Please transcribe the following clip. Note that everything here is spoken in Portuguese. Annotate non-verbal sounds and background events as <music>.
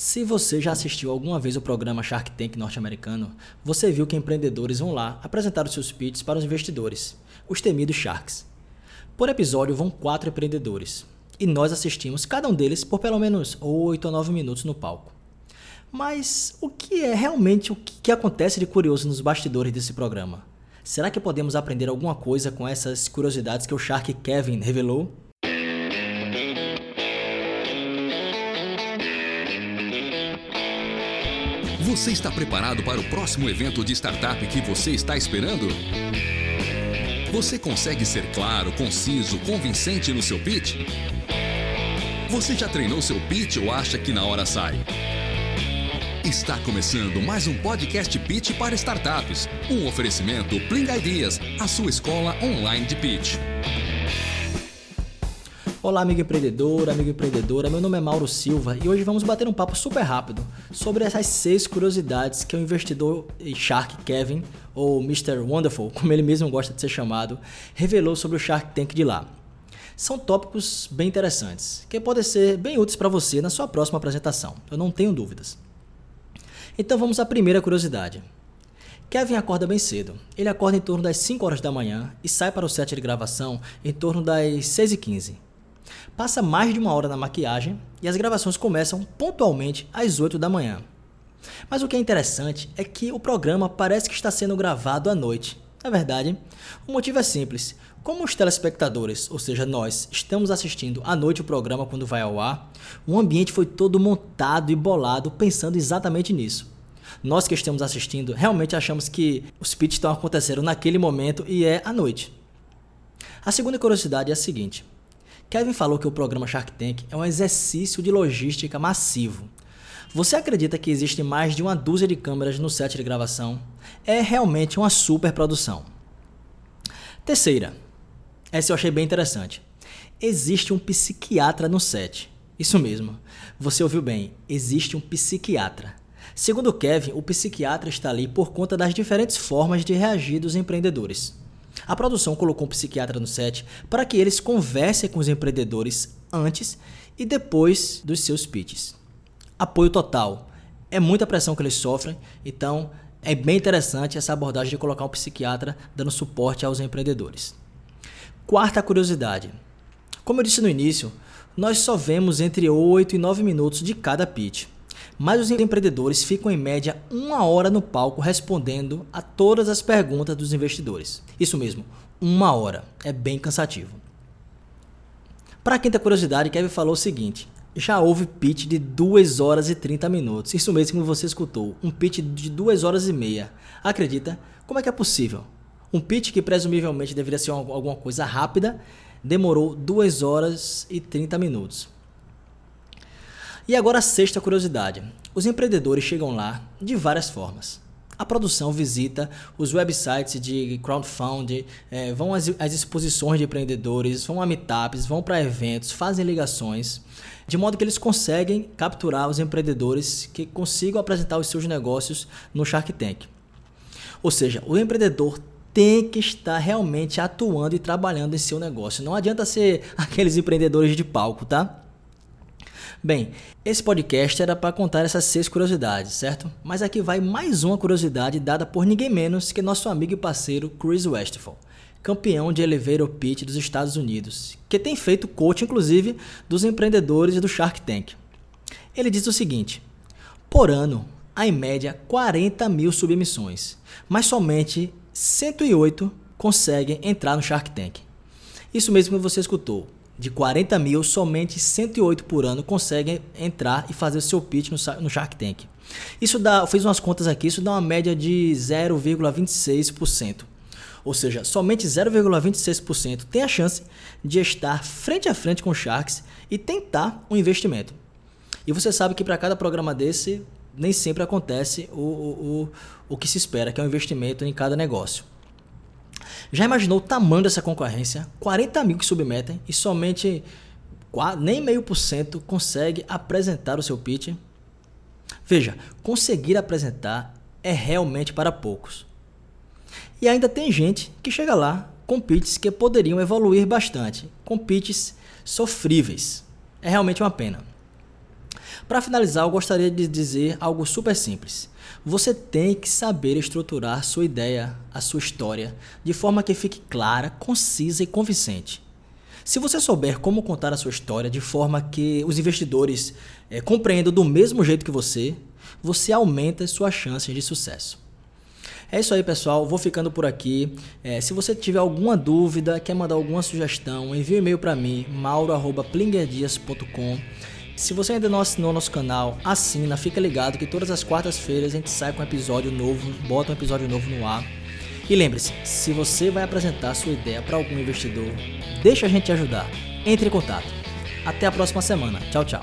Se você já assistiu alguma vez o programa Shark Tank norte-americano, você viu que empreendedores vão lá apresentar os seus pitches para os investidores, os temidos Sharks. Por episódio vão quatro empreendedores, e nós assistimos cada um deles por pelo menos 8 a 9 minutos no palco. Mas o que é realmente o que acontece de curioso nos bastidores desse programa? Será que podemos aprender alguma coisa com essas curiosidades que o Shark Kevin revelou? Você está preparado para o próximo evento de startup que você está esperando? Você consegue ser claro, conciso, convincente no seu pitch? Você já treinou seu pitch ou acha que na hora sai? Está começando mais um podcast Pitch para startups. Um oferecimento Pling Ideas, a sua escola online de pitch. Olá, amigo empreendedor, amigo empreendedora. Meu nome é Mauro Silva e hoje vamos bater um papo super rápido sobre essas seis curiosidades que o investidor Shark Kevin, ou Mr. Wonderful, como ele mesmo gosta de ser chamado, revelou sobre o Shark Tank de lá. São tópicos bem interessantes, que podem ser bem úteis para você na sua próxima apresentação, eu não tenho dúvidas. Então vamos à primeira curiosidade. Kevin acorda bem cedo. Ele acorda em torno das 5 horas da manhã e sai para o set de gravação em torno das 6 e 15 Passa mais de uma hora na maquiagem e as gravações começam pontualmente às 8 da manhã. Mas o que é interessante é que o programa parece que está sendo gravado à noite. Na verdade, o motivo é simples. Como os telespectadores, ou seja, nós, estamos assistindo à noite o programa quando vai ao ar, o ambiente foi todo montado e bolado pensando exatamente nisso. Nós que estamos assistindo realmente achamos que os pitches estão acontecendo naquele momento e é à noite. A segunda curiosidade é a seguinte: Kevin falou que o programa Shark Tank é um exercício de logística massivo. Você acredita que existe mais de uma dúzia de câmeras no set de gravação? É realmente uma super produção. Terceira, essa eu achei bem interessante. Existe um psiquiatra no set. Isso mesmo, você ouviu bem, existe um psiquiatra. Segundo Kevin, o psiquiatra está ali por conta das diferentes formas de reagir dos empreendedores. A produção colocou um psiquiatra no set para que eles conversem com os empreendedores antes e depois dos seus pitches. Apoio total. É muita pressão que eles sofrem, então é bem interessante essa abordagem de colocar um psiquiatra dando suporte aos empreendedores. Quarta curiosidade. Como eu disse no início, nós só vemos entre 8 e 9 minutos de cada pitch mas os empreendedores ficam em média uma hora no palco respondendo a todas as perguntas dos investidores. Isso mesmo, uma hora. É bem cansativo. Para a quinta curiosidade, Kevin falou o seguinte: já houve pitch de 2 horas e 30 minutos. Isso mesmo que você escutou, um pitch de 2 horas e meia. Acredita? Como é que é possível? Um pitch que presumivelmente deveria ser alguma coisa rápida demorou 2 horas e 30 minutos. E agora a sexta curiosidade. Os empreendedores chegam lá de várias formas. A produção visita os websites de crowdfunding, é, vão às, às, exposições de empreendedores, vão a meetups, vão para eventos, fazem ligações, de modo que eles conseguem capturar os empreendedores que consigam apresentar os seus negócios no Shark Tank. Ou seja, o empreendedor tem que estar realmente atuando e trabalhando em seu negócio. Não adianta ser <laughs> aqueles empreendedores de palco, tá? Bem, esse podcast era para contar essas seis curiosidades, certo? Mas aqui vai mais uma curiosidade dada por ninguém menos que nosso amigo e parceiro Chris Westphal, campeão de elevator pitch dos Estados Unidos, que tem feito coach inclusive dos empreendedores do Shark Tank. Ele diz o seguinte: por ano há em média 40 mil submissões, mas somente 108 conseguem entrar no Shark Tank. Isso mesmo que você escutou de 40 mil, somente 108 por ano conseguem entrar e fazer o seu pitch no, Shark Tank. Isso dá, eu fiz umas contas aqui, isso dá uma média de 0,26%. Ou seja, somente 0,26% tem a chance de estar frente a frente com Sharks e tentar um investimento. E você sabe que para cada programa desse, nem sempre acontece o, o, o, o que se espera, que é um investimento em cada negócio. Já imaginou o tamanho dessa concorrência? 40 mil que submetem e somente nem meio por cento consegue apresentar o seu pitch? Veja, conseguir apresentar é realmente para poucos. E ainda tem gente que chega lá com pitches que poderiam evoluir bastante, com pitches sofríveis. É realmente uma pena. Para finalizar, eu gostaria de dizer algo super simples. Você tem que saber estruturar sua ideia, a sua história, de forma que fique clara, concisa e convincente. Se você souber como contar a sua história de forma que os investidores é, compreendam do mesmo jeito que você, você aumenta as suas chances de sucesso. É isso aí, pessoal. Vou ficando por aqui. É, se você tiver alguma dúvida, quer mandar alguma sugestão, envie um e-mail para mim, mauro.plingerdias.com. Se você ainda não assinou nosso canal, assina, fica ligado que todas as quartas-feiras a gente sai com um episódio novo, bota um episódio novo no ar. E lembre-se, se você vai apresentar sua ideia para algum investidor, deixa a gente te ajudar. Entre em contato. Até a próxima semana. Tchau, tchau.